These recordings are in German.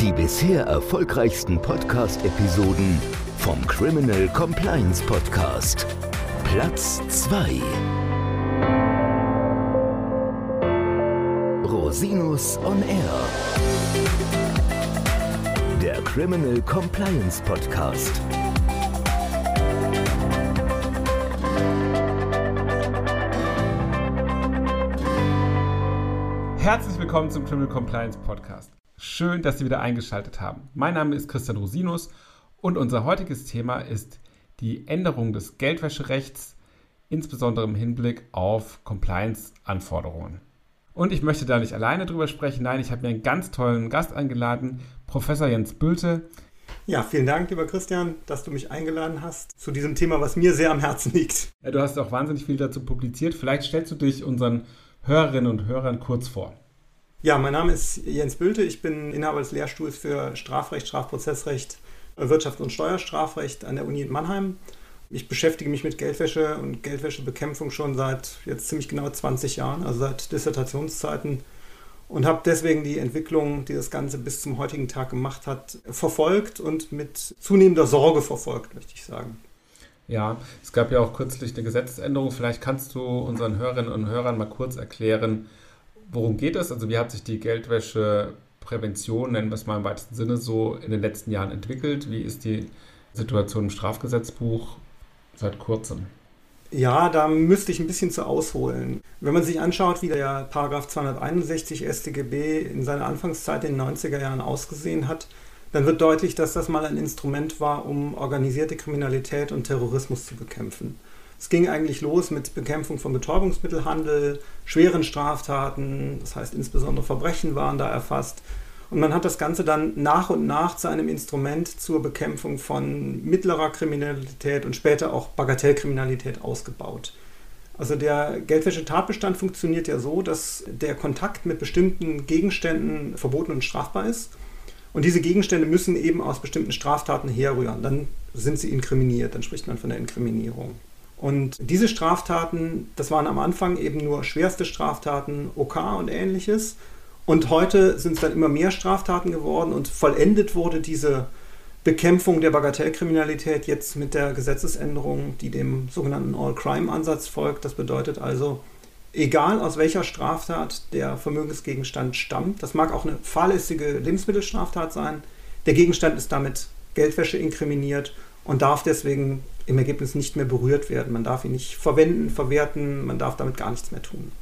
Die bisher erfolgreichsten Podcast-Episoden vom Criminal Compliance Podcast. Platz 2. Rosinus on Air. Der Criminal Compliance Podcast. Herzlich willkommen zum Criminal Compliance Podcast. Schön, dass Sie wieder eingeschaltet haben. Mein Name ist Christian Rosinus und unser heutiges Thema ist die Änderung des Geldwäscherechts, insbesondere im Hinblick auf Compliance-Anforderungen. Und ich möchte da nicht alleine drüber sprechen. Nein, ich habe mir einen ganz tollen Gast eingeladen, Professor Jens Bülte. Ja, vielen Dank, lieber Christian, dass du mich eingeladen hast zu diesem Thema, was mir sehr am Herzen liegt. Ja, du hast auch wahnsinnig viel dazu publiziert. Vielleicht stellst du dich unseren Hörerinnen und Hörern kurz vor. Ja, mein Name ist Jens Bülte. Ich bin Inhaber des Lehrstuhls für Strafrecht, Strafprozessrecht, Wirtschafts- und Steuerstrafrecht an der Uni in Mannheim. Ich beschäftige mich mit Geldwäsche und Geldwäschebekämpfung schon seit jetzt ziemlich genau 20 Jahren, also seit Dissertationszeiten und habe deswegen die Entwicklung, die das Ganze bis zum heutigen Tag gemacht hat, verfolgt und mit zunehmender Sorge verfolgt, möchte ich sagen. Ja, es gab ja auch kürzlich eine Gesetzesänderung. Vielleicht kannst du unseren Hörerinnen und Hörern mal kurz erklären, worum geht es? Also wie hat sich die Geldwäscheprävention, nennen wir es mal im weitesten Sinne, so in den letzten Jahren entwickelt? Wie ist die Situation im Strafgesetzbuch seit kurzem? Ja, da müsste ich ein bisschen zu ausholen. Wenn man sich anschaut, wie der Paragraph 261 StGB in seiner Anfangszeit in den 90er Jahren ausgesehen hat, dann wird deutlich, dass das mal ein Instrument war, um organisierte Kriminalität und Terrorismus zu bekämpfen. Es ging eigentlich los mit Bekämpfung von Betäubungsmittelhandel, schweren Straftaten, das heißt insbesondere Verbrechen waren da erfasst. Und man hat das Ganze dann nach und nach zu einem Instrument zur Bekämpfung von mittlerer Kriminalität und später auch Bagatellkriminalität ausgebaut. Also der Geldwäschetatbestand funktioniert ja so, dass der Kontakt mit bestimmten Gegenständen verboten und strafbar ist. Und diese Gegenstände müssen eben aus bestimmten Straftaten herrühren. Dann sind sie inkriminiert, dann spricht man von der Inkriminierung. Und diese Straftaten, das waren am Anfang eben nur schwerste Straftaten, OK und ähnliches. Und heute sind es dann immer mehr Straftaten geworden und vollendet wurde diese Bekämpfung der Bagatellkriminalität jetzt mit der Gesetzesänderung, die dem sogenannten All-Crime-Ansatz folgt. Das bedeutet also, egal aus welcher Straftat der Vermögensgegenstand stammt, das mag auch eine fahrlässige Lebensmittelstraftat sein, der Gegenstand ist damit Geldwäsche inkriminiert und darf deswegen im Ergebnis nicht mehr berührt werden. Man darf ihn nicht verwenden, verwerten, man darf damit gar nichts mehr tun.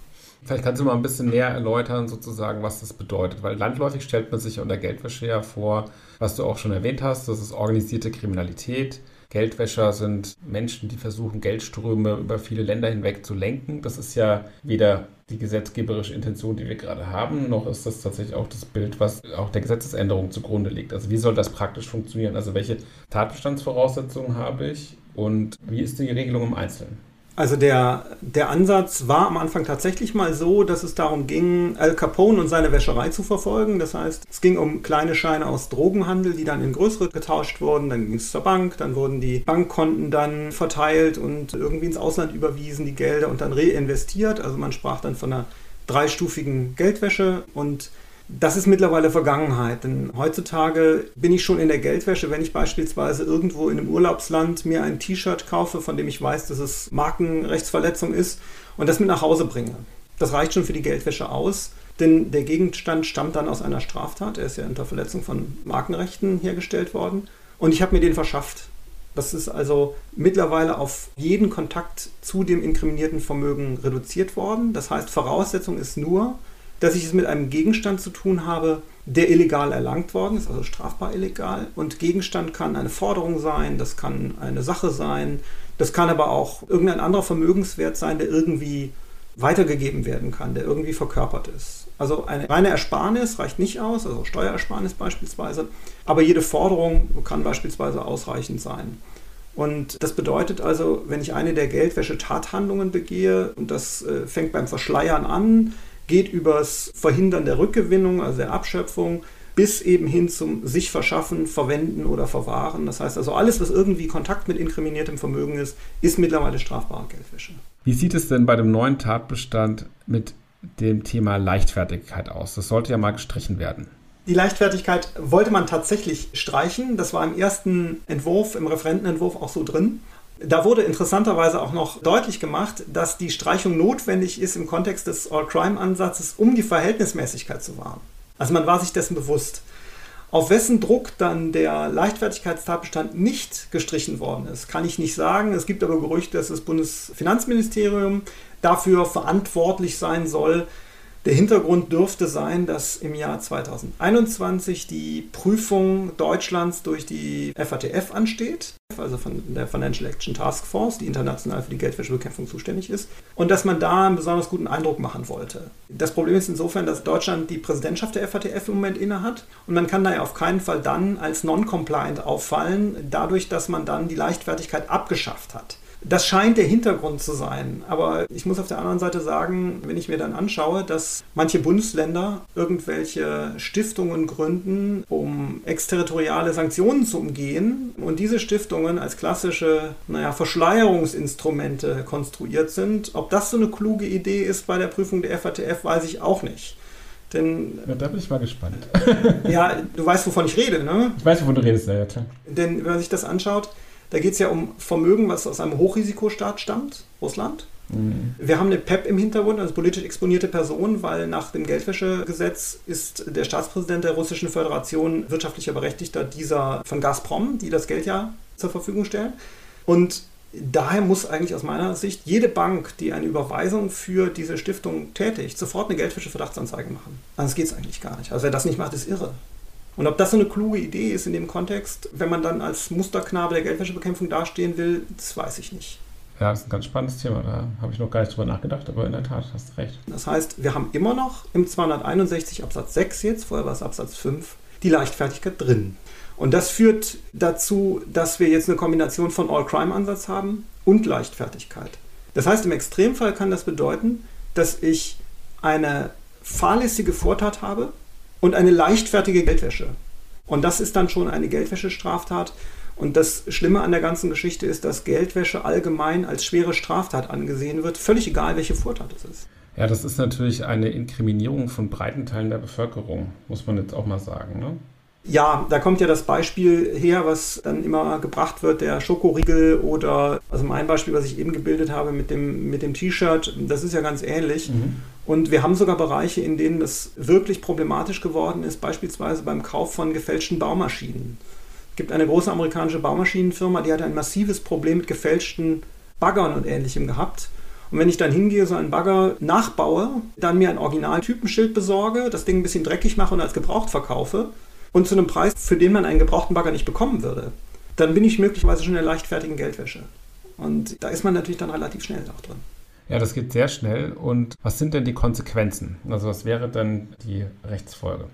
Vielleicht kannst du mal ein bisschen näher erläutern, sozusagen, was das bedeutet, weil landläufig stellt man sich unter Geldwäsche ja vor, was du auch schon erwähnt hast, das ist organisierte Kriminalität. Geldwäscher sind Menschen, die versuchen, Geldströme über viele Länder hinweg zu lenken. Das ist ja weder die gesetzgeberische Intention, die wir gerade haben, noch ist das tatsächlich auch das Bild, was auch der Gesetzesänderung zugrunde liegt. Also wie soll das praktisch funktionieren? Also welche Tatbestandsvoraussetzungen habe ich und wie ist die Regelung im Einzelnen? Also der, der Ansatz war am Anfang tatsächlich mal so, dass es darum ging, Al Capone und seine Wäscherei zu verfolgen. Das heißt, es ging um kleine Scheine aus Drogenhandel, die dann in größere getauscht wurden. Dann ging es zur Bank, dann wurden die Bankkonten dann verteilt und irgendwie ins Ausland überwiesen, die Gelder und dann reinvestiert. Also man sprach dann von einer dreistufigen Geldwäsche und das ist mittlerweile Vergangenheit, denn heutzutage bin ich schon in der Geldwäsche, wenn ich beispielsweise irgendwo in einem Urlaubsland mir ein T-Shirt kaufe, von dem ich weiß, dass es Markenrechtsverletzung ist und das mit nach Hause bringe. Das reicht schon für die Geldwäsche aus, denn der Gegenstand stammt dann aus einer Straftat, er ist ja unter Verletzung von Markenrechten hergestellt worden und ich habe mir den verschafft. Das ist also mittlerweile auf jeden Kontakt zu dem inkriminierten Vermögen reduziert worden. Das heißt, Voraussetzung ist nur, dass ich es mit einem Gegenstand zu tun habe, der illegal erlangt worden ist, also strafbar illegal. Und Gegenstand kann eine Forderung sein, das kann eine Sache sein, das kann aber auch irgendein anderer Vermögenswert sein, der irgendwie weitergegeben werden kann, der irgendwie verkörpert ist. Also eine reine Ersparnis reicht nicht aus, also Steuerersparnis beispielsweise, aber jede Forderung kann beispielsweise ausreichend sein. Und das bedeutet also, wenn ich eine der Geldwäsche-Tathandlungen begehe, und das äh, fängt beim Verschleiern an, geht übers Verhindern der Rückgewinnung, also der Abschöpfung, bis eben hin zum sich verschaffen, verwenden oder verwahren. Das heißt also, alles, was irgendwie Kontakt mit inkriminiertem Vermögen ist, ist mittlerweile strafbare Geldwäsche. Wie sieht es denn bei dem neuen Tatbestand mit dem Thema Leichtfertigkeit aus? Das sollte ja mal gestrichen werden. Die Leichtfertigkeit wollte man tatsächlich streichen. Das war im ersten Entwurf, im Referentenentwurf auch so drin. Da wurde interessanterweise auch noch deutlich gemacht, dass die Streichung notwendig ist im Kontext des All-Crime-Ansatzes, um die Verhältnismäßigkeit zu wahren. Also man war sich dessen bewusst. Auf wessen Druck dann der Leichtfertigkeitstatbestand nicht gestrichen worden ist, kann ich nicht sagen. Es gibt aber Gerüchte, dass das Bundesfinanzministerium dafür verantwortlich sein soll, der Hintergrund dürfte sein, dass im Jahr 2021 die Prüfung Deutschlands durch die FATF ansteht, also von der Financial Action Task Force, die international für die Geldwäschebekämpfung zuständig ist, und dass man da einen besonders guten Eindruck machen wollte. Das Problem ist insofern, dass Deutschland die Präsidentschaft der FATF im Moment innehat und man kann da ja auf keinen Fall dann als non-compliant auffallen, dadurch, dass man dann die Leichtfertigkeit abgeschafft hat. Das scheint der Hintergrund zu sein. Aber ich muss auf der anderen Seite sagen, wenn ich mir dann anschaue, dass manche Bundesländer irgendwelche Stiftungen gründen, um exterritoriale Sanktionen zu umgehen und diese Stiftungen als klassische naja, Verschleierungsinstrumente konstruiert sind, ob das so eine kluge Idee ist bei der Prüfung der FATF, weiß ich auch nicht. Denn, ja, da bin ich mal gespannt. ja, du weißt, wovon ich rede, ne? Ich weiß, wovon du redest, ja, klar. Denn wenn man sich das anschaut, da geht es ja um Vermögen, was aus einem Hochrisikostaat stammt, Russland. Mhm. Wir haben eine PEP im Hintergrund, also politisch exponierte Person, weil nach dem Geldwäschegesetz ist der Staatspräsident der Russischen Föderation wirtschaftlicher Berechtigter dieser von Gazprom, die das Geld ja zur Verfügung stellen. Und daher muss eigentlich aus meiner Sicht jede Bank, die eine Überweisung für diese Stiftung tätigt, sofort eine Geldwäsche-Verdachtsanzeige machen. Anders geht es eigentlich gar nicht. Also wer das nicht macht, ist irre. Und ob das so eine kluge Idee ist in dem Kontext, wenn man dann als Musterknabe der Geldwäschebekämpfung dastehen will, das weiß ich nicht. Ja, das ist ein ganz spannendes Thema. Da habe ich noch gar nicht drüber nachgedacht, aber in der Tat hast du recht. Das heißt, wir haben immer noch im 261 Absatz 6 jetzt, vorher war es Absatz 5, die Leichtfertigkeit drin. Und das führt dazu, dass wir jetzt eine Kombination von All-Crime-Ansatz haben und Leichtfertigkeit. Das heißt, im Extremfall kann das bedeuten, dass ich eine fahrlässige Vortat habe, und eine leichtfertige Geldwäsche. Und das ist dann schon eine Geldwäschestraftat. Und das Schlimme an der ganzen Geschichte ist, dass Geldwäsche allgemein als schwere Straftat angesehen wird, völlig egal, welche Vortat es ist. Ja, das ist natürlich eine Inkriminierung von breiten Teilen der Bevölkerung, muss man jetzt auch mal sagen. Ne? Ja, da kommt ja das Beispiel her, was dann immer gebracht wird, der Schokoriegel oder, also mein Beispiel, was ich eben gebildet habe mit dem, mit dem T-Shirt, das ist ja ganz ähnlich. Mhm. Und wir haben sogar Bereiche, in denen das wirklich problematisch geworden ist, beispielsweise beim Kauf von gefälschten Baumaschinen. Es gibt eine große amerikanische Baumaschinenfirma, die hat ein massives Problem mit gefälschten Baggern und ähnlichem gehabt. Und wenn ich dann hingehe, so einen Bagger nachbaue, dann mir ein Original-Typenschild besorge, das Ding ein bisschen dreckig mache und als gebraucht verkaufe und zu einem Preis, für den man einen gebrauchten Bagger nicht bekommen würde, dann bin ich möglicherweise schon in der leichtfertigen Geldwäsche. Und da ist man natürlich dann relativ schnell auch drin. Ja, das geht sehr schnell. Und was sind denn die Konsequenzen? Also was wäre dann die Rechtsfolge?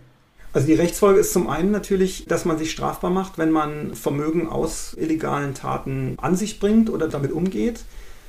Also die Rechtsfolge ist zum einen natürlich, dass man sich strafbar macht, wenn man Vermögen aus illegalen Taten an sich bringt oder damit umgeht.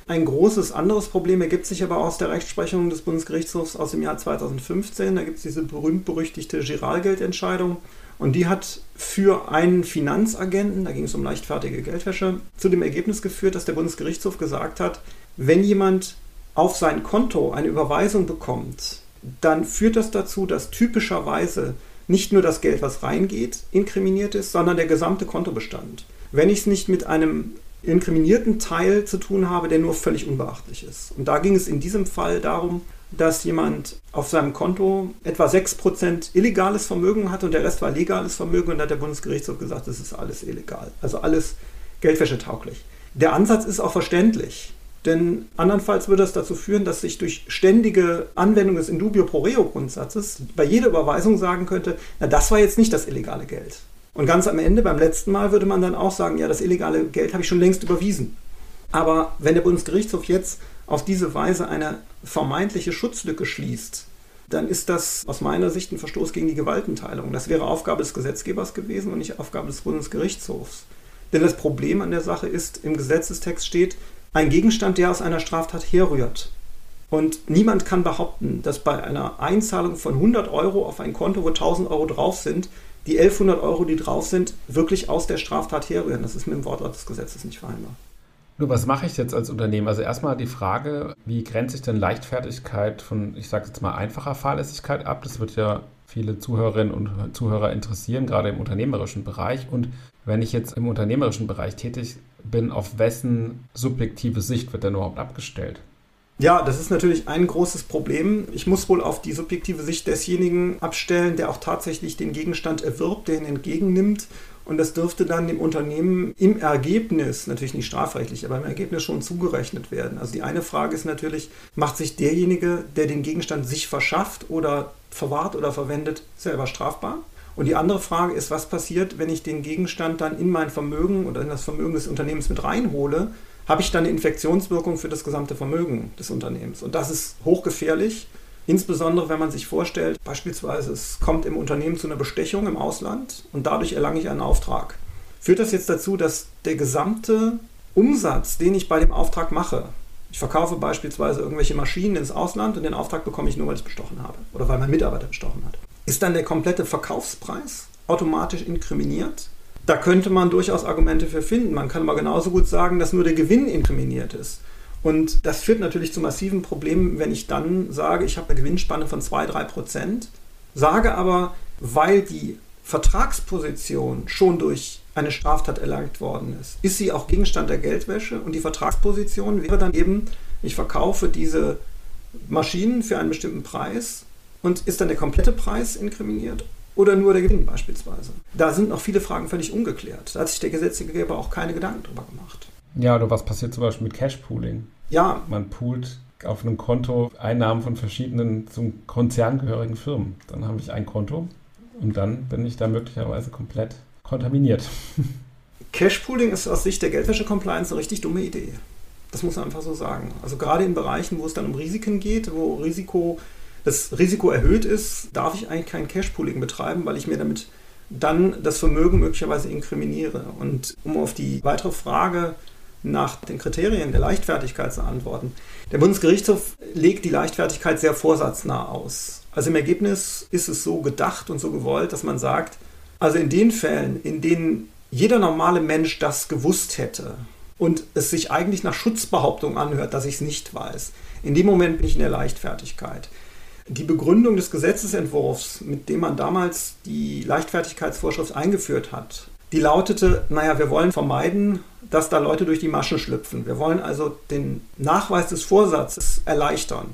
Ein großes anderes Problem ergibt sich aber aus der Rechtsprechung des Bundesgerichtshofs aus dem Jahr 2015. Da gibt es diese berühmt-berüchtigte Giralgeldentscheidung. Und die hat für einen Finanzagenten, da ging es um leichtfertige Geldwäsche, zu dem Ergebnis geführt, dass der Bundesgerichtshof gesagt hat, wenn jemand auf sein Konto eine Überweisung bekommt, dann führt das dazu, dass typischerweise nicht nur das Geld, was reingeht, inkriminiert ist, sondern der gesamte Kontobestand. Wenn ich es nicht mit einem inkriminierten Teil zu tun habe, der nur völlig unbeachtlich ist. Und da ging es in diesem Fall darum, dass jemand auf seinem Konto etwa 6% illegales Vermögen hat und der Rest war legales Vermögen und da hat der Bundesgerichtshof gesagt, das ist alles illegal. Also alles geldwäschetauglich. Der Ansatz ist auch verständlich. Denn andernfalls würde das dazu führen, dass ich durch ständige Anwendung des Indubio pro reo Grundsatzes bei jeder Überweisung sagen könnte, na das war jetzt nicht das illegale Geld. Und ganz am Ende, beim letzten Mal, würde man dann auch sagen, ja, das illegale Geld habe ich schon längst überwiesen. Aber wenn der Bundesgerichtshof jetzt auf diese Weise eine vermeintliche Schutzlücke schließt, dann ist das aus meiner Sicht ein Verstoß gegen die Gewaltenteilung. Das wäre Aufgabe des Gesetzgebers gewesen und nicht Aufgabe des Bundesgerichtshofs. Denn das Problem an der Sache ist, im Gesetzestext steht, ein Gegenstand, der aus einer Straftat herrührt. Und niemand kann behaupten, dass bei einer Einzahlung von 100 Euro auf ein Konto, wo 1000 Euro drauf sind, die 1100 Euro, die drauf sind, wirklich aus der Straftat herrühren. Das ist mit dem Wortlaut des Gesetzes nicht vereinbar. Nur was mache ich jetzt als Unternehmen? Also erstmal die Frage, wie grenze ich denn Leichtfertigkeit von, ich sage jetzt mal, einfacher Fahrlässigkeit ab? Das wird ja viele Zuhörerinnen und Zuhörer interessieren, gerade im unternehmerischen Bereich. Und wenn ich jetzt im unternehmerischen Bereich tätig bin, auf wessen subjektive Sicht wird denn überhaupt abgestellt? Ja, das ist natürlich ein großes Problem. Ich muss wohl auf die subjektive Sicht desjenigen abstellen, der auch tatsächlich den Gegenstand erwirbt, der ihn entgegennimmt. Und das dürfte dann dem Unternehmen im Ergebnis, natürlich nicht strafrechtlich, aber im Ergebnis schon zugerechnet werden. Also die eine Frage ist natürlich, macht sich derjenige, der den Gegenstand sich verschafft oder verwahrt oder verwendet, selber strafbar? Und die andere Frage ist, was passiert, wenn ich den Gegenstand dann in mein Vermögen oder in das Vermögen des Unternehmens mit reinhole? Habe ich dann eine Infektionswirkung für das gesamte Vermögen des Unternehmens? Und das ist hochgefährlich, insbesondere wenn man sich vorstellt, beispielsweise es kommt im Unternehmen zu einer Bestechung im Ausland und dadurch erlange ich einen Auftrag. Führt das jetzt dazu, dass der gesamte Umsatz, den ich bei dem Auftrag mache, ich verkaufe beispielsweise irgendwelche Maschinen ins Ausland und den Auftrag bekomme ich nur, weil ich es bestochen habe oder weil mein Mitarbeiter bestochen hat. Ist dann der komplette Verkaufspreis automatisch inkriminiert? Da könnte man durchaus Argumente für finden. Man kann aber genauso gut sagen, dass nur der Gewinn inkriminiert ist. Und das führt natürlich zu massiven Problemen, wenn ich dann sage, ich habe eine Gewinnspanne von 2-3 Prozent, sage aber, weil die Vertragsposition schon durch eine Straftat erlangt worden ist, ist sie auch Gegenstand der Geldwäsche und die Vertragsposition wäre dann eben, ich verkaufe diese Maschinen für einen bestimmten Preis und ist dann der komplette Preis inkriminiert oder nur der Gewinn beispielsweise? Da sind noch viele Fragen völlig ungeklärt. Da hat sich der Gesetzgeber auch keine Gedanken drüber gemacht. Ja, oder was passiert zum Beispiel mit Cash-Pooling? Ja. Man poolt auf einem Konto Einnahmen von verschiedenen zum Konzern gehörigen Firmen. Dann habe ich ein Konto und dann bin ich da möglicherweise komplett kontaminiert. Cashpooling ist aus Sicht der Geldwäsche-Compliance eine richtig dumme Idee. Das muss man einfach so sagen. Also gerade in Bereichen, wo es dann um Risiken geht, wo Risiko, das Risiko erhöht ist, darf ich eigentlich kein Cashpooling betreiben, weil ich mir damit dann das Vermögen möglicherweise inkriminiere. Und um auf die weitere Frage nach den Kriterien der Leichtfertigkeit zu antworten. Der Bundesgerichtshof legt die Leichtfertigkeit sehr vorsatznah aus. Also im Ergebnis ist es so gedacht und so gewollt, dass man sagt, also in den Fällen, in denen jeder normale Mensch das gewusst hätte und es sich eigentlich nach Schutzbehauptung anhört, dass ich es nicht weiß, in dem Moment bin ich in der Leichtfertigkeit. Die Begründung des Gesetzesentwurfs, mit dem man damals die Leichtfertigkeitsvorschrift eingeführt hat, die lautete, naja, wir wollen vermeiden, dass da Leute durch die Maschen schlüpfen. Wir wollen also den Nachweis des Vorsatzes erleichtern.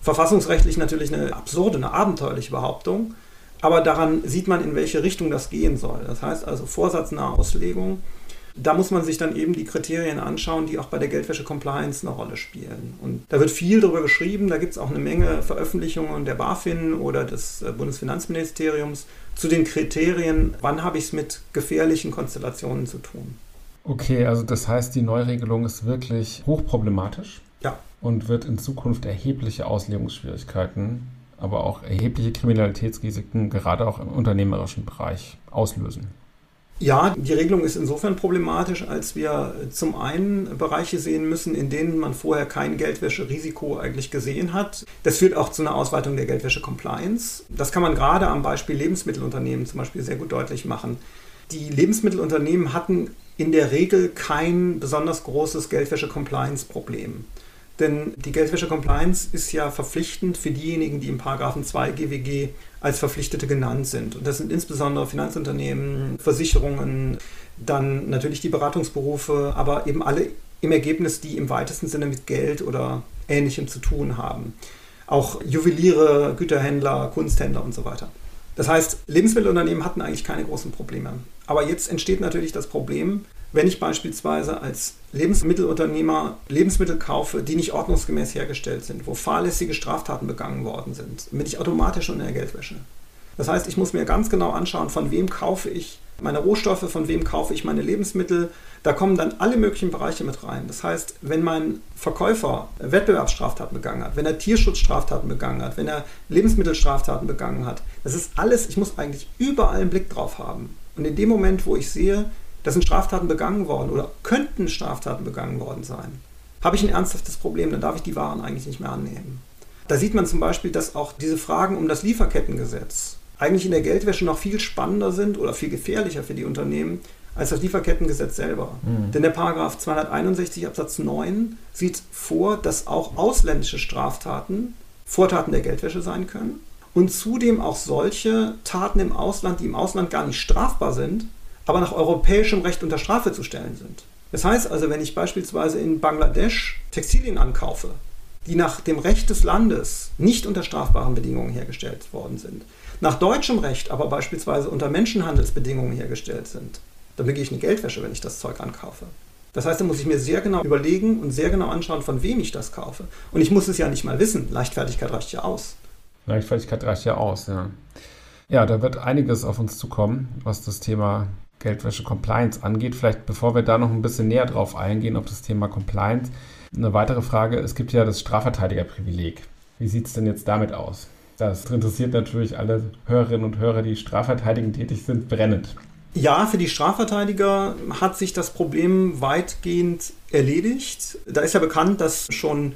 Verfassungsrechtlich natürlich eine absurde, eine abenteuerliche Behauptung. Aber daran sieht man, in welche Richtung das gehen soll. Das heißt also vorsatznahe Auslegung. Da muss man sich dann eben die Kriterien anschauen, die auch bei der Geldwäsche-Compliance eine Rolle spielen. Und da wird viel darüber geschrieben. Da gibt es auch eine Menge Veröffentlichungen der BaFin oder des äh, Bundesfinanzministeriums zu den Kriterien, wann habe ich es mit gefährlichen Konstellationen zu tun. Okay, also das heißt, die Neuregelung ist wirklich hochproblematisch. Ja. Und wird in Zukunft erhebliche Auslegungsschwierigkeiten aber auch erhebliche Kriminalitätsrisiken gerade auch im unternehmerischen Bereich auslösen. Ja, die Regelung ist insofern problematisch, als wir zum einen Bereiche sehen müssen, in denen man vorher kein Geldwäscherisiko eigentlich gesehen hat. Das führt auch zu einer Ausweitung der Geldwäsche-Compliance. Das kann man gerade am Beispiel Lebensmittelunternehmen zum Beispiel sehr gut deutlich machen. Die Lebensmittelunternehmen hatten in der Regel kein besonders großes Geldwäsche-Compliance-Problem. Denn die Geldwäsche-Compliance ist ja verpflichtend für diejenigen, die im Paragraphen 2 GWG als Verpflichtete genannt sind. Und das sind insbesondere Finanzunternehmen, Versicherungen, dann natürlich die Beratungsberufe, aber eben alle im Ergebnis, die im weitesten Sinne mit Geld oder Ähnlichem zu tun haben. Auch Juweliere, Güterhändler, Kunsthändler und so weiter. Das heißt, Lebensmittelunternehmen hatten eigentlich keine großen Probleme. Aber jetzt entsteht natürlich das Problem, wenn ich beispielsweise als Lebensmittelunternehmer Lebensmittel kaufe, die nicht ordnungsgemäß hergestellt sind, wo fahrlässige Straftaten begangen worden sind, bin ich automatisch in der Geldwäsche. Das heißt, ich muss mir ganz genau anschauen, von wem kaufe ich meine Rohstoffe, von wem kaufe ich meine Lebensmittel. Da kommen dann alle möglichen Bereiche mit rein. Das heißt, wenn mein Verkäufer Wettbewerbsstraftaten begangen hat, wenn er Tierschutzstraftaten begangen hat, wenn er Lebensmittelstraftaten begangen hat, das ist alles, ich muss eigentlich überall einen Blick drauf haben. Und in dem Moment, wo ich sehe, da sind Straftaten begangen worden oder könnten Straftaten begangen worden sein, habe ich ein ernsthaftes Problem, dann darf ich die Waren eigentlich nicht mehr annehmen. Da sieht man zum Beispiel, dass auch diese Fragen um das Lieferkettengesetz eigentlich in der Geldwäsche noch viel spannender sind oder viel gefährlicher für die Unternehmen als das Lieferkettengesetz selber. Mhm. Denn der Paragraph 261 Absatz 9 sieht vor, dass auch ausländische Straftaten Vortaten der Geldwäsche sein können und zudem auch solche Taten im Ausland, die im Ausland gar nicht strafbar sind, aber nach europäischem Recht unter Strafe zu stellen sind. Das heißt also, wenn ich beispielsweise in Bangladesch Textilien ankaufe, die nach dem Recht des Landes nicht unter strafbaren Bedingungen hergestellt worden sind, nach deutschem Recht aber beispielsweise unter Menschenhandelsbedingungen hergestellt sind, dann begehe ich eine Geldwäsche, wenn ich das Zeug ankaufe. Das heißt, da muss ich mir sehr genau überlegen und sehr genau anschauen, von wem ich das kaufe. Und ich muss es ja nicht mal wissen. Leichtfertigkeit reicht ja aus. Leichtfertigkeit reicht ja aus, ja. Ja, da wird einiges auf uns zukommen, was das Thema Geldwäsche Compliance angeht. Vielleicht bevor wir da noch ein bisschen näher drauf eingehen, auf das Thema Compliance. Eine weitere Frage, es gibt ja das Strafverteidigerprivileg. Wie sieht es denn jetzt damit aus? Das interessiert natürlich alle Hörerinnen und Hörer, die strafverteidigend tätig sind, brennend. Ja, für die Strafverteidiger hat sich das Problem weitgehend erledigt. Da ist ja bekannt, dass schon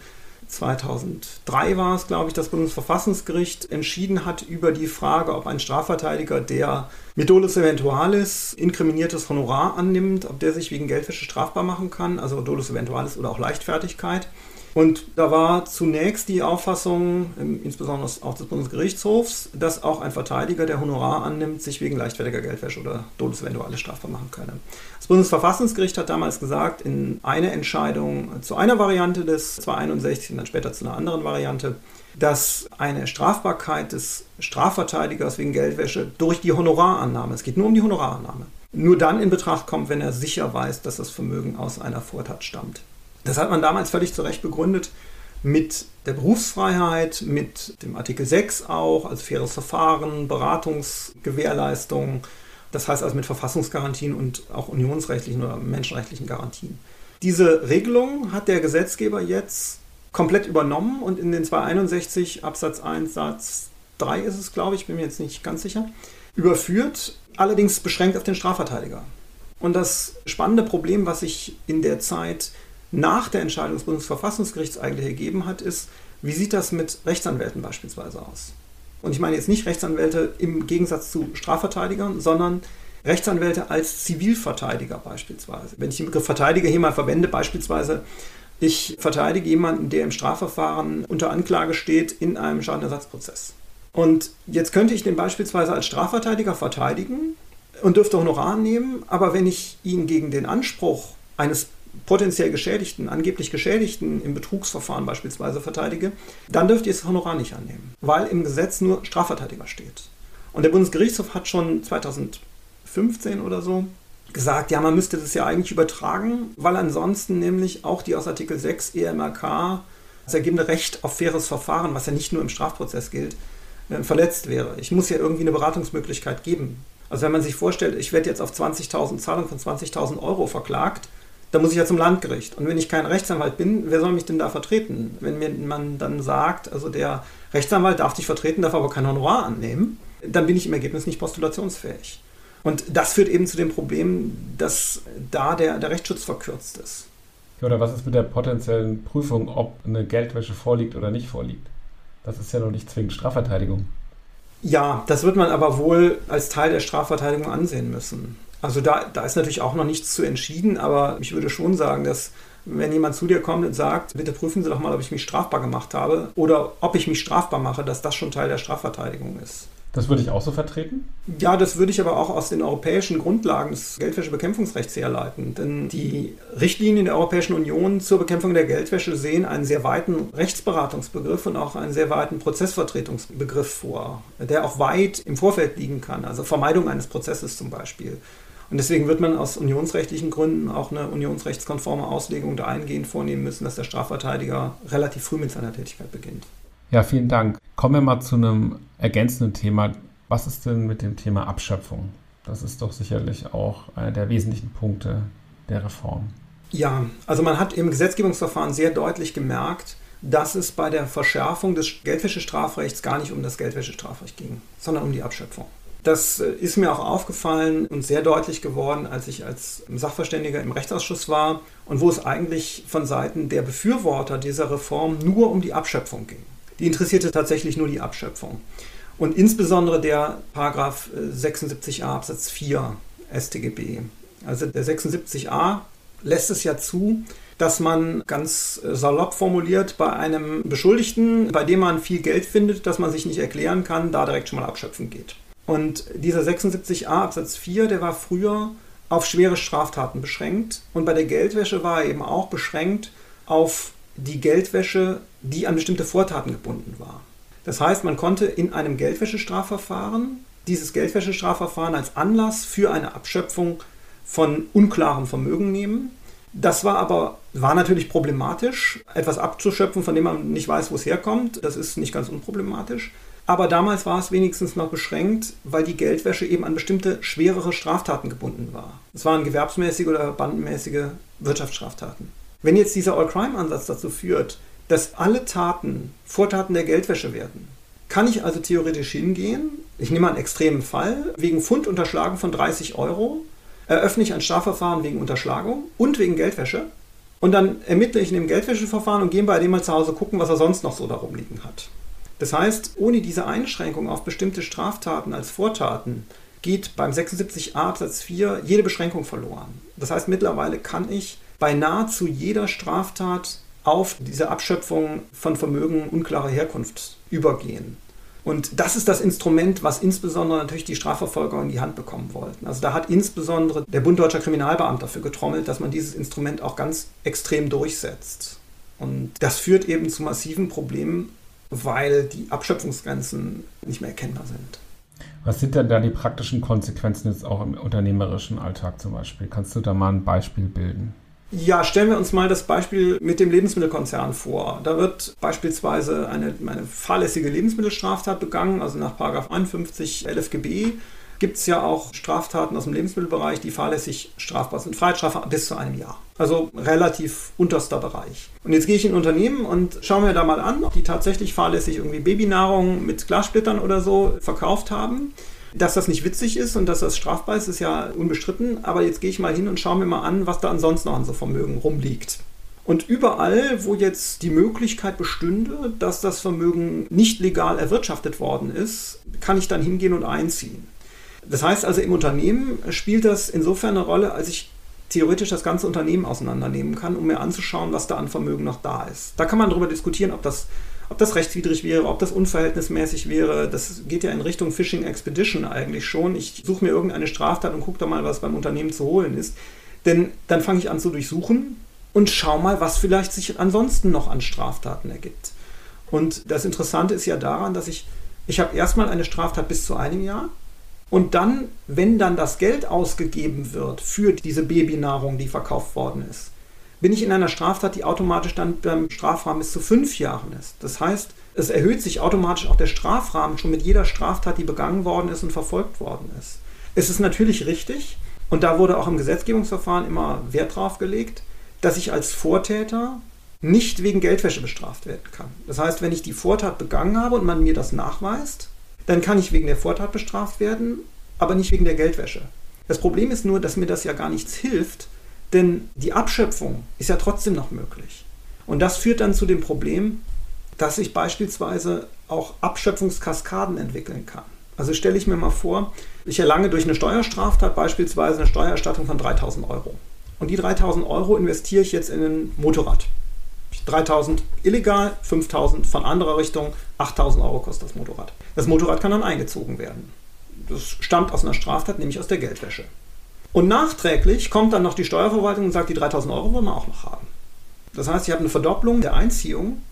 2003 war es, glaube ich, das Bundesverfassungsgericht entschieden hat über die Frage, ob ein Strafverteidiger, der mit Dolus Eventualis inkriminiertes Honorar annimmt, ob der sich wegen Geldwäsche strafbar machen kann, also Dolus Eventualis oder auch Leichtfertigkeit. Und da war zunächst die Auffassung, ähm, insbesondere auch des Bundesgerichtshofs, dass auch ein Verteidiger, der Honorar annimmt, sich wegen leichtfertiger Geldwäsche oder Dolus eventuales strafbar machen könne. Das Bundesverfassungsgericht hat damals gesagt, in einer Entscheidung zu einer Variante des 261 und dann später zu einer anderen Variante, dass eine Strafbarkeit des Strafverteidigers wegen Geldwäsche durch die Honorarannahme, es geht nur um die Honorarannahme, nur dann in Betracht kommt, wenn er sicher weiß, dass das Vermögen aus einer Vortat stammt. Das hat man damals völlig zu Recht begründet mit der Berufsfreiheit, mit dem Artikel 6 auch, also faires Verfahren, Beratungsgewährleistung, das heißt also mit Verfassungsgarantien und auch unionsrechtlichen oder menschenrechtlichen Garantien. Diese Regelung hat der Gesetzgeber jetzt komplett übernommen und in den 261 Absatz 1 Satz 3 ist es, glaube ich, bin mir jetzt nicht ganz sicher, überführt, allerdings beschränkt auf den Strafverteidiger. Und das spannende Problem, was sich in der Zeit nach der Entscheidung des Bundesverfassungsgerichts eigentlich ergeben hat, ist, wie sieht das mit Rechtsanwälten beispielsweise aus? Und ich meine jetzt nicht Rechtsanwälte im Gegensatz zu Strafverteidigern, sondern Rechtsanwälte als Zivilverteidiger beispielsweise. Wenn ich den Begriff Verteidiger hier mal verwende, beispielsweise, ich verteidige jemanden, der im Strafverfahren unter Anklage steht in einem Schadenersatzprozess. Und jetzt könnte ich den beispielsweise als Strafverteidiger verteidigen und dürfte Honorar nehmen, aber wenn ich ihn gegen den Anspruch eines potenziell Geschädigten, angeblich Geschädigten im Betrugsverfahren beispielsweise verteidige, dann dürft ihr das Honorar nicht annehmen, weil im Gesetz nur Strafverteidiger steht. Und der Bundesgerichtshof hat schon 2015 oder so gesagt, ja, man müsste das ja eigentlich übertragen, weil ansonsten nämlich auch die aus Artikel 6 EMRK das ergebende Recht auf faires Verfahren, was ja nicht nur im Strafprozess gilt, äh, verletzt wäre. Ich muss ja irgendwie eine Beratungsmöglichkeit geben. Also wenn man sich vorstellt, ich werde jetzt auf 20.000 Zahlung von 20.000 Euro verklagt, da muss ich ja zum Landgericht. Und wenn ich kein Rechtsanwalt bin, wer soll mich denn da vertreten? Wenn mir man dann sagt, also der Rechtsanwalt darf dich vertreten, darf aber kein Honorar annehmen, dann bin ich im Ergebnis nicht postulationsfähig. Und das führt eben zu dem Problem, dass da der, der Rechtsschutz verkürzt ist. Oder was ist mit der potenziellen Prüfung, ob eine Geldwäsche vorliegt oder nicht vorliegt? Das ist ja noch nicht zwingend Strafverteidigung. Ja, das wird man aber wohl als Teil der Strafverteidigung ansehen müssen. Also da, da ist natürlich auch noch nichts zu entschieden, aber ich würde schon sagen, dass wenn jemand zu dir kommt und sagt, bitte prüfen Sie doch mal, ob ich mich strafbar gemacht habe oder ob ich mich strafbar mache, dass das schon Teil der Strafverteidigung ist. Das würde ich auch so vertreten? Ja, das würde ich aber auch aus den europäischen Grundlagen des Geldwäschebekämpfungsrechts herleiten. Denn die Richtlinien der Europäischen Union zur Bekämpfung der Geldwäsche sehen einen sehr weiten Rechtsberatungsbegriff und auch einen sehr weiten Prozessvertretungsbegriff vor, der auch weit im Vorfeld liegen kann. Also Vermeidung eines Prozesses zum Beispiel. Und deswegen wird man aus unionsrechtlichen Gründen auch eine unionsrechtskonforme Auslegung dahingehend vornehmen müssen, dass der Strafverteidiger relativ früh mit seiner Tätigkeit beginnt. Ja, vielen Dank. Kommen wir mal zu einem ergänzenden Thema. Was ist denn mit dem Thema Abschöpfung? Das ist doch sicherlich auch einer der wesentlichen Punkte der Reform. Ja, also man hat im Gesetzgebungsverfahren sehr deutlich gemerkt, dass es bei der Verschärfung des Geldwäschestrafrechts gar nicht um das Geldwäschestrafrecht ging, sondern um die Abschöpfung. Das äh, ist mir auch aufgefallen und sehr deutlich geworden, als ich als Sachverständiger im Rechtsausschuss war und wo es eigentlich von Seiten der Befürworter dieser Reform nur um die Abschöpfung ging. Die interessierte tatsächlich nur die Abschöpfung. Und insbesondere der Paragraph 76a äh, Absatz 4 StGB Also der 76a lässt es ja zu, dass man ganz salopp formuliert bei einem Beschuldigten, bei dem man viel Geld findet, das man sich nicht erklären kann, da direkt schon mal abschöpfen geht. Und dieser 76a Absatz 4, der war früher auf schwere Straftaten beschränkt und bei der Geldwäsche war er eben auch beschränkt auf die Geldwäsche, die an bestimmte Vortaten gebunden war. Das heißt, man konnte in einem Geldwäschestrafverfahren dieses Geldwäschestrafverfahren als Anlass für eine Abschöpfung von unklarem Vermögen nehmen. Das war aber war natürlich problematisch, etwas abzuschöpfen, von dem man nicht weiß, wo es herkommt. Das ist nicht ganz unproblematisch. Aber damals war es wenigstens noch beschränkt, weil die Geldwäsche eben an bestimmte schwerere Straftaten gebunden war. Es waren gewerbsmäßige oder bandenmäßige Wirtschaftsstraftaten. Wenn jetzt dieser All-Crime-Ansatz dazu führt, dass alle Taten Vortaten der Geldwäsche werden, kann ich also theoretisch hingehen, ich nehme einen extremen Fall, wegen Pfund unterschlagen von 30 Euro, eröffne ich ein Strafverfahren wegen Unterschlagung und wegen Geldwäsche und dann ermittle ich in dem Geldwäscheverfahren und gehe bei dem mal zu Hause gucken, was er sonst noch so darum liegen hat. Das heißt, ohne diese Einschränkung auf bestimmte Straftaten als Vortaten geht beim 76a Absatz 4 jede Beschränkung verloren. Das heißt, mittlerweile kann ich bei nahezu jeder Straftat auf diese Abschöpfung von Vermögen unklarer Herkunft übergehen. Und das ist das Instrument, was insbesondere natürlich die Strafverfolger in die Hand bekommen wollten. Also da hat insbesondere der Bund Deutscher Kriminalbeamter dafür getrommelt, dass man dieses Instrument auch ganz extrem durchsetzt. Und das führt eben zu massiven Problemen, weil die Abschöpfungsgrenzen nicht mehr erkennbar sind. Was sind denn da die praktischen Konsequenzen jetzt auch im unternehmerischen Alltag zum Beispiel? Kannst du da mal ein Beispiel bilden? Ja, stellen wir uns mal das Beispiel mit dem Lebensmittelkonzern vor. Da wird beispielsweise eine, eine fahrlässige Lebensmittelstraftat begangen, also nach 51 LFGB gibt es ja auch Straftaten aus dem Lebensmittelbereich, die fahrlässig strafbar sind. Freiheitsstrafe bis zu einem Jahr. Also relativ unterster Bereich. Und jetzt gehe ich in ein Unternehmen und schaue mir da mal an, ob die tatsächlich fahrlässig irgendwie Babynahrung mit Glassplittern oder so verkauft haben. Dass das nicht witzig ist und dass das strafbar ist, ist ja unbestritten. Aber jetzt gehe ich mal hin und schaue mir mal an, was da ansonsten noch an so Vermögen rumliegt. Und überall, wo jetzt die Möglichkeit bestünde, dass das Vermögen nicht legal erwirtschaftet worden ist, kann ich dann hingehen und einziehen. Das heißt also, im Unternehmen spielt das insofern eine Rolle, als ich theoretisch das ganze Unternehmen auseinandernehmen kann, um mir anzuschauen, was da an Vermögen noch da ist. Da kann man darüber diskutieren, ob das, ob das rechtswidrig wäre, ob das unverhältnismäßig wäre. Das geht ja in Richtung Phishing Expedition eigentlich schon. Ich suche mir irgendeine Straftat und gucke da mal, was beim Unternehmen zu holen ist. Denn dann fange ich an zu durchsuchen und schau mal, was vielleicht sich ansonsten noch an Straftaten ergibt. Und das Interessante ist ja daran, dass ich, ich habe erstmal eine Straftat bis zu einem Jahr und dann, wenn dann das Geld ausgegeben wird für diese Babynahrung, die verkauft worden ist, bin ich in einer Straftat, die automatisch dann beim Strafrahmen bis zu fünf Jahren ist. Das heißt, es erhöht sich automatisch auch der Strafrahmen schon mit jeder Straftat, die begangen worden ist und verfolgt worden ist. Es ist natürlich richtig, und da wurde auch im Gesetzgebungsverfahren immer Wert drauf gelegt, dass ich als Vortäter nicht wegen Geldwäsche bestraft werden kann. Das heißt, wenn ich die Vortat begangen habe und man mir das nachweist, dann kann ich wegen der Vortat bestraft werden, aber nicht wegen der Geldwäsche. Das Problem ist nur, dass mir das ja gar nichts hilft, denn die Abschöpfung ist ja trotzdem noch möglich. Und das führt dann zu dem Problem, dass ich beispielsweise auch Abschöpfungskaskaden entwickeln kann. Also stelle ich mir mal vor, ich erlange durch eine Steuerstraftat beispielsweise eine Steuererstattung von 3000 Euro. Und die 3000 Euro investiere ich jetzt in ein Motorrad. 3000 illegal, 5000 von anderer Richtung, 8000 Euro kostet das Motorrad. Das Motorrad kann dann eingezogen werden. Das stammt aus einer Straftat, nämlich aus der Geldwäsche. Und nachträglich kommt dann noch die Steuerverwaltung und sagt, die 3000 Euro wollen wir auch noch haben. Das heißt, ich habe eine Verdopplung der Einziehung.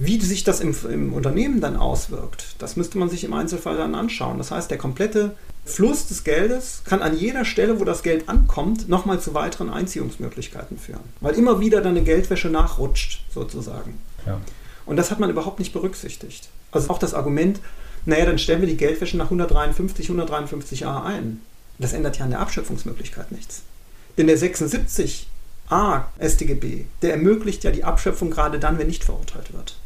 Wie sich das im, im Unternehmen dann auswirkt, das müsste man sich im Einzelfall dann anschauen. Das heißt, der komplette Fluss des Geldes kann an jeder Stelle, wo das Geld ankommt, nochmal zu weiteren Einziehungsmöglichkeiten führen. Weil immer wieder dann eine Geldwäsche nachrutscht, sozusagen. Ja. Und das hat man überhaupt nicht berücksichtigt. Also auch das Argument, naja, dann stellen wir die Geldwäsche nach 153, 153a ein. Das ändert ja an der Abschöpfungsmöglichkeit nichts. Denn der 76a StGB, der ermöglicht ja die Abschöpfung gerade dann, wenn nicht verurteilt wird.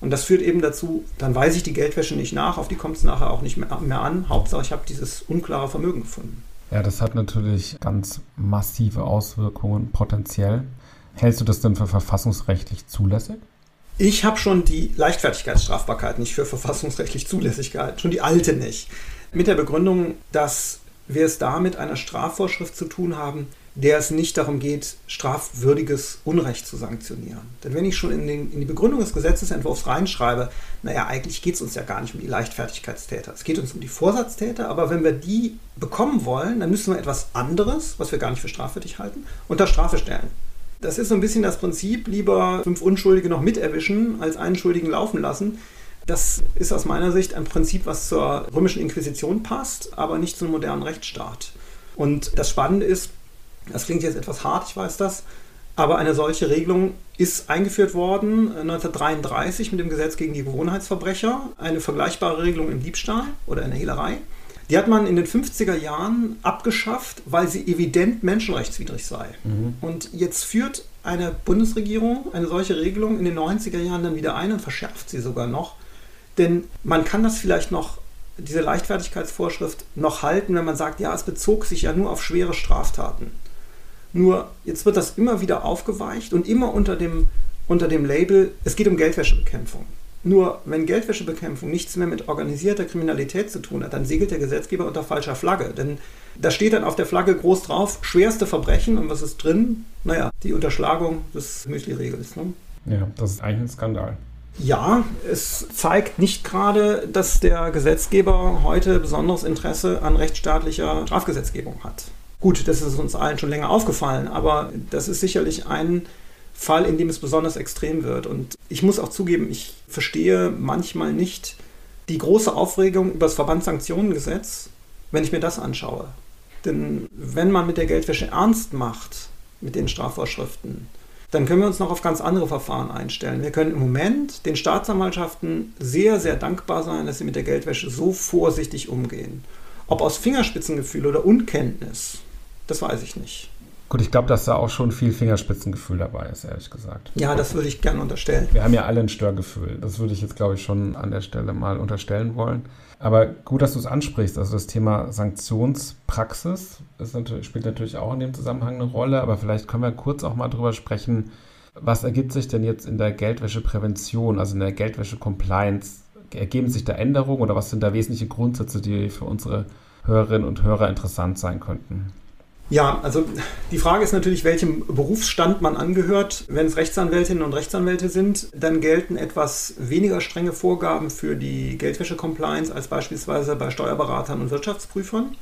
Und das führt eben dazu, dann weise ich die Geldwäsche nicht nach, auf die kommt es nachher auch nicht mehr, mehr an. Hauptsache, ich habe dieses unklare Vermögen gefunden. Ja, das hat natürlich ganz massive Auswirkungen potenziell. Hältst du das denn für verfassungsrechtlich zulässig? Ich habe schon die Leichtfertigkeitsstrafbarkeit nicht für verfassungsrechtlich zulässig gehalten, schon die alte nicht. Mit der Begründung, dass wir es da mit einer Strafvorschrift zu tun haben, der es nicht darum geht, strafwürdiges Unrecht zu sanktionieren. Denn wenn ich schon in, den, in die Begründung des Gesetzesentwurfs reinschreibe, naja, eigentlich geht es uns ja gar nicht um die Leichtfertigkeitstäter. Es geht uns um die Vorsatztäter, aber wenn wir die bekommen wollen, dann müssen wir etwas anderes, was wir gar nicht für strafwürdig halten, unter Strafe stellen. Das ist so ein bisschen das Prinzip, lieber fünf Unschuldige noch miterwischen, als einen Schuldigen laufen lassen. Das ist aus meiner Sicht ein Prinzip, was zur römischen Inquisition passt, aber nicht zum modernen Rechtsstaat. Und das Spannende ist, das klingt jetzt etwas hart, ich weiß das, aber eine solche Regelung ist eingeführt worden 1933 äh, mit dem Gesetz gegen die Gewohnheitsverbrecher, eine vergleichbare Regelung im Diebstahl oder in der Hehlerei. Die hat man in den 50er Jahren abgeschafft, weil sie evident menschenrechtswidrig sei. Mhm. Und jetzt führt eine Bundesregierung eine solche Regelung in den 90er Jahren dann wieder ein und verschärft sie sogar noch. Denn man kann das vielleicht noch, diese Leichtfertigkeitsvorschrift, noch halten, wenn man sagt, ja, es bezog sich ja nur auf schwere Straftaten. Nur jetzt wird das immer wieder aufgeweicht und immer unter dem, unter dem Label, es geht um Geldwäschebekämpfung. Nur wenn Geldwäschebekämpfung nichts mehr mit organisierter Kriminalität zu tun hat, dann segelt der Gesetzgeber unter falscher Flagge. Denn da steht dann auf der Flagge groß drauf, schwerste Verbrechen und was ist drin? Naja, die Unterschlagung des Müsli-Regels. Ne? Ja, das ist eigentlich ein Skandal. Ja, es zeigt nicht gerade, dass der Gesetzgeber heute besonderes Interesse an rechtsstaatlicher Strafgesetzgebung hat. Gut, das ist uns allen schon länger aufgefallen, aber das ist sicherlich ein Fall, in dem es besonders extrem wird. Und ich muss auch zugeben, ich verstehe manchmal nicht die große Aufregung über das Verbandssanktionengesetz, wenn ich mir das anschaue. Denn wenn man mit der Geldwäsche ernst macht, mit den Strafvorschriften, dann können wir uns noch auf ganz andere Verfahren einstellen. Wir können im Moment den Staatsanwaltschaften sehr, sehr dankbar sein, dass sie mit der Geldwäsche so vorsichtig umgehen. Ob aus Fingerspitzengefühl oder Unkenntnis, das weiß ich nicht. Gut, ich glaube, dass da auch schon viel Fingerspitzengefühl dabei ist, ehrlich gesagt. Ja, das würde ich gerne unterstellen. Wir haben ja alle ein Störgefühl. Das würde ich jetzt, glaube ich, schon an der Stelle mal unterstellen wollen. Aber gut, dass du es ansprichst. Also das Thema Sanktionspraxis natürlich, spielt natürlich auch in dem Zusammenhang eine Rolle. Aber vielleicht können wir kurz auch mal drüber sprechen, was ergibt sich denn jetzt in der Geldwäscheprävention, also in der Geldwäsche-Compliance? Ergeben sich da Änderungen oder was sind da wesentliche Grundsätze, die für unsere Hörerinnen und Hörer interessant sein könnten? Ja, also die Frage ist natürlich, welchem Berufsstand man angehört. Wenn es Rechtsanwältinnen und Rechtsanwälte sind, dann gelten etwas weniger strenge Vorgaben für die Geldwäsche-Compliance als beispielsweise bei Steuerberatern und Wirtschaftsprüfern.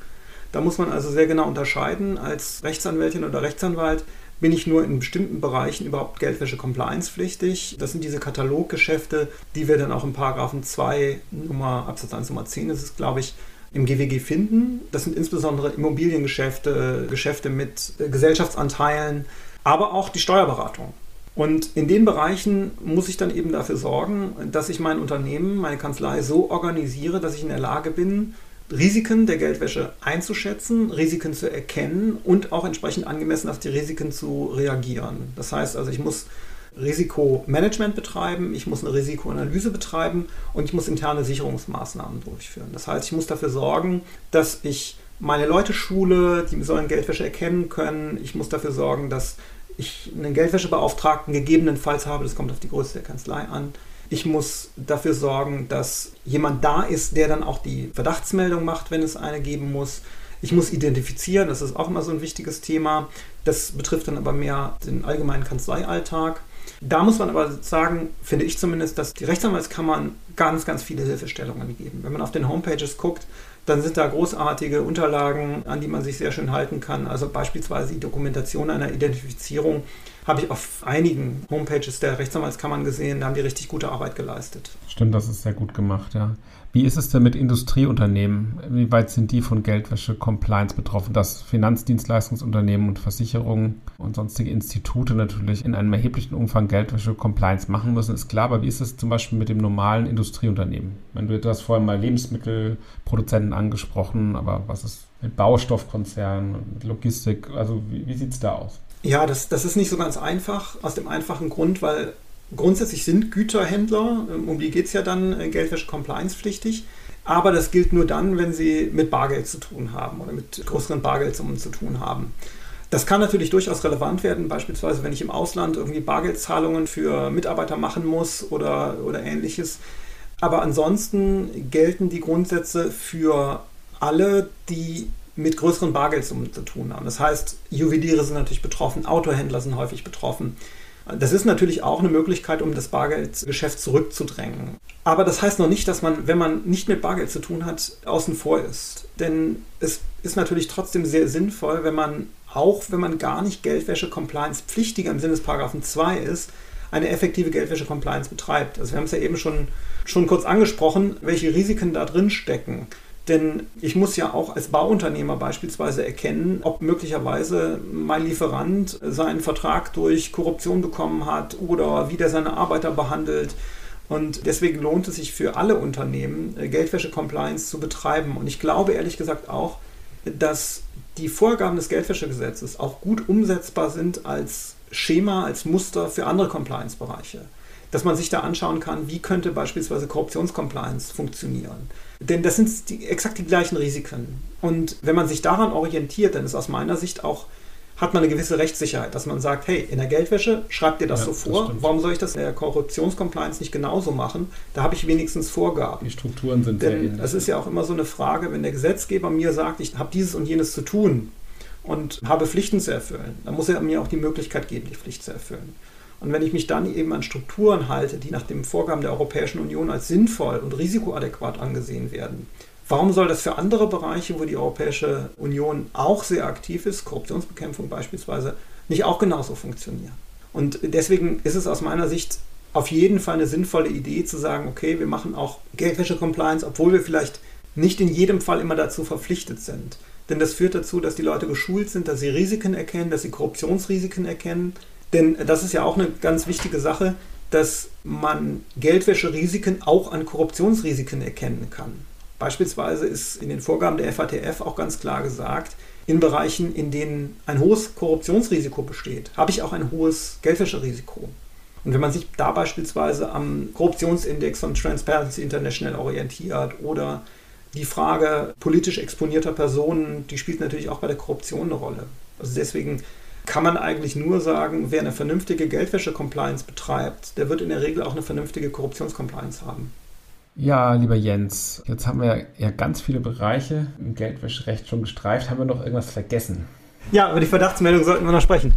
Da muss man also sehr genau unterscheiden. Als Rechtsanwältin oder Rechtsanwalt bin ich nur in bestimmten Bereichen überhaupt Geldwäsche-Compliance-pflichtig. Das sind diese Kataloggeschäfte, die wir dann auch im Paragraphen 2 Nummer Absatz 1 Nummer 10 ist es, glaube ich, im GWG finden. Das sind insbesondere Immobiliengeschäfte, Geschäfte mit Gesellschaftsanteilen, aber auch die Steuerberatung. Und in den Bereichen muss ich dann eben dafür sorgen, dass ich mein Unternehmen, meine Kanzlei so organisiere, dass ich in der Lage bin, Risiken der Geldwäsche einzuschätzen, Risiken zu erkennen und auch entsprechend angemessen auf die Risiken zu reagieren. Das heißt also, ich muss Risikomanagement betreiben, ich muss eine Risikoanalyse betreiben und ich muss interne Sicherungsmaßnahmen durchführen. Das heißt, ich muss dafür sorgen, dass ich meine Leute schule, die sollen Geldwäsche erkennen können. Ich muss dafür sorgen, dass ich einen Geldwäschebeauftragten gegebenenfalls habe, das kommt auf die Größe der Kanzlei an. Ich muss dafür sorgen, dass jemand da ist, der dann auch die Verdachtsmeldung macht, wenn es eine geben muss. Ich muss identifizieren, das ist auch immer so ein wichtiges Thema. Das betrifft dann aber mehr den allgemeinen Kanzleialltag. Da muss man aber sagen, finde ich zumindest, dass die Rechtsanwaltskammern ganz, ganz viele Hilfestellungen geben. Wenn man auf den Homepages guckt, dann sind da großartige Unterlagen, an die man sich sehr schön halten kann. Also beispielsweise die Dokumentation einer Identifizierung habe ich auf einigen Homepages der Rechtsanwaltskammern gesehen. Da haben die richtig gute Arbeit geleistet. Stimmt, das ist sehr gut gemacht, ja. Wie ist es denn mit Industrieunternehmen? Wie weit sind die von Geldwäsche-Compliance betroffen? Dass Finanzdienstleistungsunternehmen und Versicherungen und sonstige Institute natürlich in einem erheblichen Umfang Geldwäsche-Compliance machen müssen, ist klar. Aber wie ist es zum Beispiel mit dem normalen Industrieunternehmen? Wenn du, hast vorhin mal Lebensmittelproduzenten angesprochen, aber was ist mit Baustoffkonzernen, mit Logistik? Also wie, wie sieht es da aus? Ja, das, das ist nicht so ganz einfach, aus dem einfachen Grund, weil grundsätzlich sind Güterhändler, ähm, um die geht es ja dann, äh, Geldwäsche-Compliance-pflichtig. Aber das gilt nur dann, wenn sie mit Bargeld zu tun haben oder mit größeren Bargeldsummen zu tun haben. Das kann natürlich durchaus relevant werden, beispielsweise wenn ich im Ausland irgendwie Bargeldzahlungen für Mitarbeiter machen muss oder, oder ähnliches. Aber ansonsten gelten die Grundsätze für alle, die mit größeren Bargeldsummen zu tun haben. Das heißt, Juweliere sind natürlich betroffen, Autohändler sind häufig betroffen. Das ist natürlich auch eine Möglichkeit, um das Bargeldgeschäft zurückzudrängen. Aber das heißt noch nicht, dass man, wenn man nicht mit Bargeld zu tun hat, außen vor ist. Denn es ist natürlich trotzdem sehr sinnvoll, wenn man, auch wenn man gar nicht Geldwäsche-Compliance-pflichtiger im Sinne des Paragraphen 2 ist, eine effektive Geldwäsche-Compliance betreibt. Also wir haben es ja eben schon, schon kurz angesprochen, welche Risiken da drin stecken. Denn ich muss ja auch als Bauunternehmer beispielsweise erkennen, ob möglicherweise mein Lieferant seinen Vertrag durch Korruption bekommen hat oder wie der seine Arbeiter behandelt. Und deswegen lohnt es sich für alle Unternehmen, Geldwäsche-Compliance zu betreiben. Und ich glaube ehrlich gesagt auch, dass die Vorgaben des Geldwäschegesetzes auch gut umsetzbar sind als Schema, als Muster für andere Compliance-Bereiche. Dass man sich da anschauen kann, wie könnte beispielsweise Korruptionscompliance funktionieren. Denn das sind die, exakt die gleichen Risiken. Und wenn man sich daran orientiert, dann ist aus meiner Sicht auch, hat man eine gewisse Rechtssicherheit, dass man sagt, hey, in der Geldwäsche schreibt ihr das ja, so vor, das warum soll ich das in der Korruptionscompliance nicht genauso machen? Da habe ich wenigstens Vorgaben. Die Strukturen sind Denn sehr ähnlich. Es ist ja auch immer so eine Frage, wenn der Gesetzgeber mir sagt, ich habe dieses und jenes zu tun und habe Pflichten zu erfüllen, dann muss er mir auch die Möglichkeit geben, die Pflicht zu erfüllen. Und wenn ich mich dann eben an Strukturen halte, die nach den Vorgaben der Europäischen Union als sinnvoll und risikoadäquat angesehen werden, warum soll das für andere Bereiche, wo die Europäische Union auch sehr aktiv ist, Korruptionsbekämpfung beispielsweise, nicht auch genauso funktionieren? Und deswegen ist es aus meiner Sicht auf jeden Fall eine sinnvolle Idee zu sagen, okay, wir machen auch Geldwäsche-Compliance, obwohl wir vielleicht nicht in jedem Fall immer dazu verpflichtet sind. Denn das führt dazu, dass die Leute geschult sind, dass sie Risiken erkennen, dass sie Korruptionsrisiken erkennen, denn das ist ja auch eine ganz wichtige Sache, dass man Geldwäscherisiken auch an Korruptionsrisiken erkennen kann. Beispielsweise ist in den Vorgaben der FATF auch ganz klar gesagt, in Bereichen, in denen ein hohes Korruptionsrisiko besteht, habe ich auch ein hohes Geldwäscherisiko. Und wenn man sich da beispielsweise am Korruptionsindex von Transparency International orientiert oder die Frage politisch exponierter Personen, die spielt natürlich auch bei der Korruption eine Rolle. Also deswegen kann man eigentlich nur sagen, wer eine vernünftige Geldwäsche-Compliance betreibt, der wird in der Regel auch eine vernünftige Korruptions-Compliance haben. Ja, lieber Jens, jetzt haben wir ja ganz viele Bereiche im Geldwäscherecht schon gestreift. Haben wir noch irgendwas vergessen? Ja, über die Verdachtsmeldung sollten wir noch sprechen.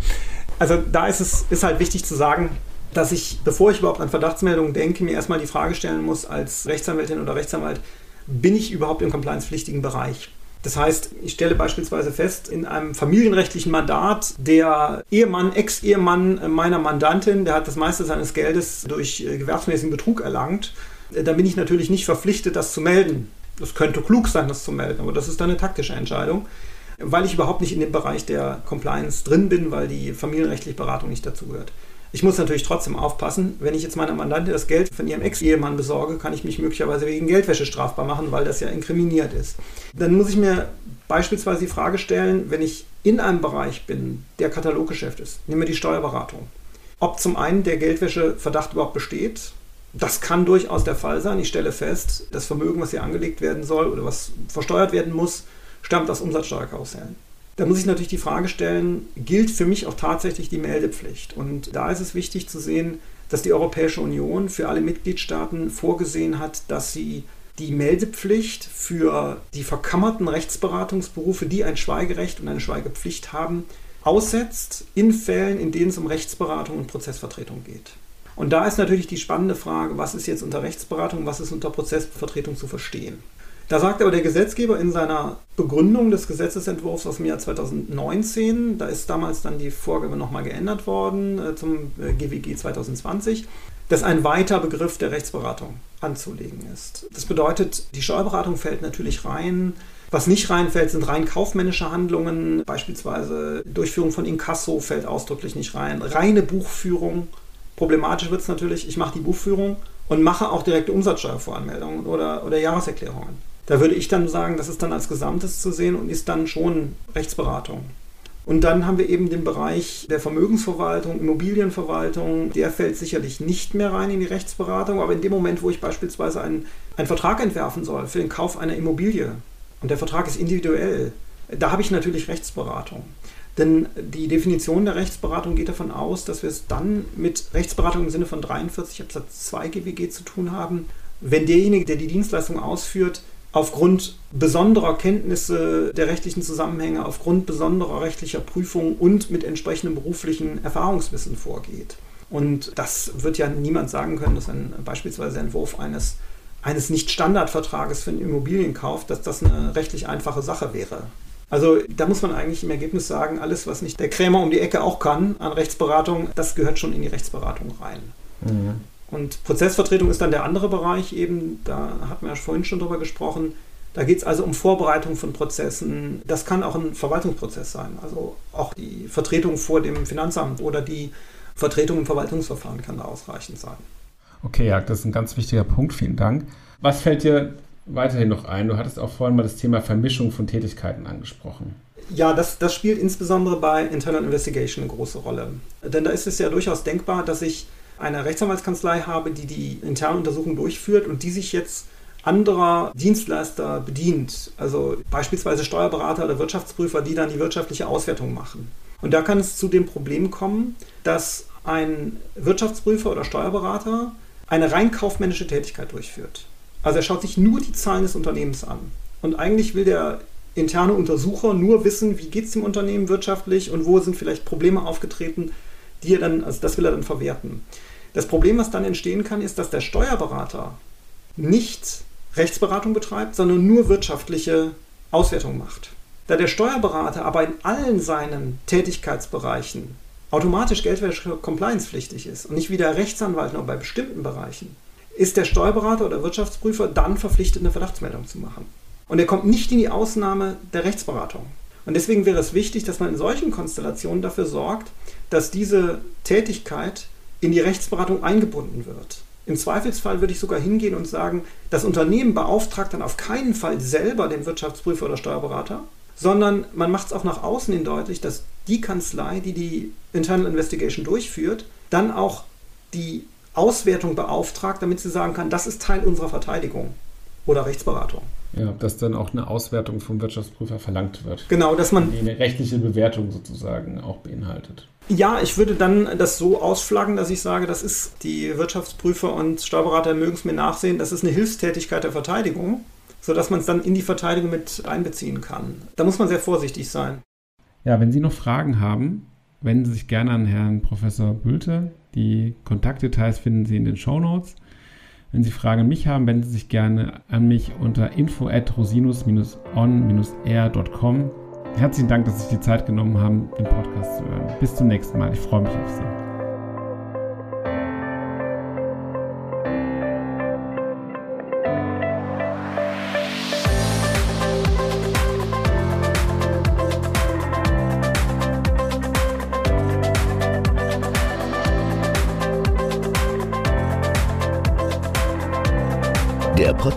Also da ist es ist halt wichtig zu sagen, dass ich, bevor ich überhaupt an Verdachtsmeldungen denke, mir erstmal die Frage stellen muss als Rechtsanwältin oder Rechtsanwalt, bin ich überhaupt im compliance-pflichtigen Bereich? Das heißt, ich stelle beispielsweise fest, in einem familienrechtlichen Mandat, der Ehemann, Ex-Ehemann meiner Mandantin, der hat das meiste seines Geldes durch äh, gewerbsmäßigen Betrug erlangt, äh, dann bin ich natürlich nicht verpflichtet, das zu melden. Das könnte klug sein, das zu melden, aber das ist dann eine taktische Entscheidung, weil ich überhaupt nicht in dem Bereich der Compliance drin bin, weil die familienrechtliche Beratung nicht dazu gehört. Ich muss natürlich trotzdem aufpassen, wenn ich jetzt meiner Mandantin das Geld von ihrem Ex-Ehemann besorge, kann ich mich möglicherweise wegen Geldwäsche strafbar machen, weil das ja inkriminiert ist. Dann muss ich mir beispielsweise die Frage stellen, wenn ich in einem Bereich bin, der Kataloggeschäft ist, nehmen wir die Steuerberatung, ob zum einen der Geldwäscheverdacht überhaupt besteht. Das kann durchaus der Fall sein. Ich stelle fest, das Vermögen, was hier angelegt werden soll oder was versteuert werden muss, stammt aus Umsatzsteuerkarussellen. Da muss ich natürlich die Frage stellen, gilt für mich auch tatsächlich die Meldepflicht? Und da ist es wichtig zu sehen, dass die Europäische Union für alle Mitgliedstaaten vorgesehen hat, dass sie die Meldepflicht für die verkammerten Rechtsberatungsberufe, die ein Schweigerecht und eine Schweigepflicht haben, aussetzt in Fällen, in denen es um Rechtsberatung und Prozessvertretung geht. Und da ist natürlich die spannende Frage, was ist jetzt unter Rechtsberatung, was ist unter Prozessvertretung zu verstehen. Da sagt aber der Gesetzgeber in seiner Begründung des Gesetzesentwurfs aus dem Jahr 2019, da ist damals dann die Vorgabe nochmal geändert worden äh, zum GWG äh, 2020, dass ein weiter Begriff der Rechtsberatung anzulegen ist. Das bedeutet, die Steuerberatung fällt natürlich rein. Was nicht reinfällt, sind rein kaufmännische Handlungen, beispielsweise Durchführung von Inkasso fällt ausdrücklich nicht rein. Reine Buchführung, problematisch wird es natürlich, ich mache die Buchführung und mache auch direkte Umsatzsteuervoranmeldungen oder, oder Jahreserklärungen. Da würde ich dann sagen, das ist dann als Gesamtes zu sehen und ist dann schon Rechtsberatung. Und dann haben wir eben den Bereich der Vermögensverwaltung, Immobilienverwaltung. Der fällt sicherlich nicht mehr rein in die Rechtsberatung, aber in dem Moment, wo ich beispielsweise einen, einen Vertrag entwerfen soll für den Kauf einer Immobilie und der Vertrag ist individuell, da habe ich natürlich Rechtsberatung. Denn die Definition der Rechtsberatung geht davon aus, dass wir es dann mit Rechtsberatung im Sinne von 43 Absatz 2 GWG zu tun haben, wenn derjenige, der die Dienstleistung ausführt, aufgrund besonderer Kenntnisse der rechtlichen Zusammenhänge, aufgrund besonderer rechtlicher Prüfungen und mit entsprechendem beruflichen Erfahrungswissen vorgeht. Und das wird ja niemand sagen können, dass ein beispielsweise Entwurf eines, eines Nicht-Standardvertrages für einen Immobilienkauf, dass das eine rechtlich einfache Sache wäre. Also da muss man eigentlich im Ergebnis sagen, alles, was nicht der Krämer um die Ecke auch kann an Rechtsberatung, das gehört schon in die Rechtsberatung rein. Mhm. Und Prozessvertretung ist dann der andere Bereich eben, da hatten wir ja vorhin schon drüber gesprochen. Da geht es also um Vorbereitung von Prozessen. Das kann auch ein Verwaltungsprozess sein. Also auch die Vertretung vor dem Finanzamt oder die Vertretung im Verwaltungsverfahren kann da ausreichend sein. Okay, ja, das ist ein ganz wichtiger Punkt. Vielen Dank. Was fällt dir weiterhin noch ein? Du hattest auch vorhin mal das Thema Vermischung von Tätigkeiten angesprochen. Ja, das, das spielt insbesondere bei Internal Investigation eine große Rolle. Denn da ist es ja durchaus denkbar, dass ich eine Rechtsanwaltskanzlei habe, die die interne Untersuchung durchführt und die sich jetzt anderer Dienstleister bedient, also beispielsweise Steuerberater oder Wirtschaftsprüfer, die dann die wirtschaftliche Auswertung machen. Und da kann es zu dem Problem kommen, dass ein Wirtschaftsprüfer oder Steuerberater eine rein kaufmännische Tätigkeit durchführt. Also er schaut sich nur die Zahlen des Unternehmens an. Und eigentlich will der interne Untersucher nur wissen, wie geht es dem Unternehmen wirtschaftlich und wo sind vielleicht Probleme aufgetreten, die er dann, also das will er dann verwerten. Das Problem, was dann entstehen kann, ist, dass der Steuerberater nicht Rechtsberatung betreibt, sondern nur wirtschaftliche Auswertung macht. Da der Steuerberater aber in allen seinen Tätigkeitsbereichen automatisch Geldwäsche-compliance-pflichtig ist und nicht wie der Rechtsanwalt nur bei bestimmten Bereichen, ist der Steuerberater oder Wirtschaftsprüfer dann verpflichtet, eine Verdachtsmeldung zu machen. Und er kommt nicht in die Ausnahme der Rechtsberatung. Und deswegen wäre es wichtig, dass man in solchen Konstellationen dafür sorgt, dass diese Tätigkeit in die Rechtsberatung eingebunden wird. Im Zweifelsfall würde ich sogar hingehen und sagen, das Unternehmen beauftragt dann auf keinen Fall selber den Wirtschaftsprüfer oder Steuerberater, sondern man macht es auch nach außen hin deutlich, dass die Kanzlei, die die Internal Investigation durchführt, dann auch die Auswertung beauftragt, damit sie sagen kann, das ist Teil unserer Verteidigung oder Rechtsberatung. Ja, dass dann auch eine Auswertung vom Wirtschaftsprüfer verlangt wird. Genau, dass man. Die eine rechtliche Bewertung sozusagen auch beinhaltet. Ja, ich würde dann das so ausflaggen, dass ich sage, das ist die Wirtschaftsprüfer und Steuerberater mögen es mir nachsehen, das ist eine Hilfstätigkeit der Verteidigung, sodass man es dann in die Verteidigung mit einbeziehen kann. Da muss man sehr vorsichtig sein. Ja, wenn Sie noch Fragen haben, wenden Sie sich gerne an Herrn Professor Bülte. Die Kontaktdetails finden Sie in den Show Notes. Wenn Sie Fragen an mich haben, wenden Sie sich gerne an mich unter info at rosinus-on-air.com. Herzlichen Dank, dass Sie sich die Zeit genommen haben, den Podcast zu hören. Bis zum nächsten Mal. Ich freue mich auf Sie.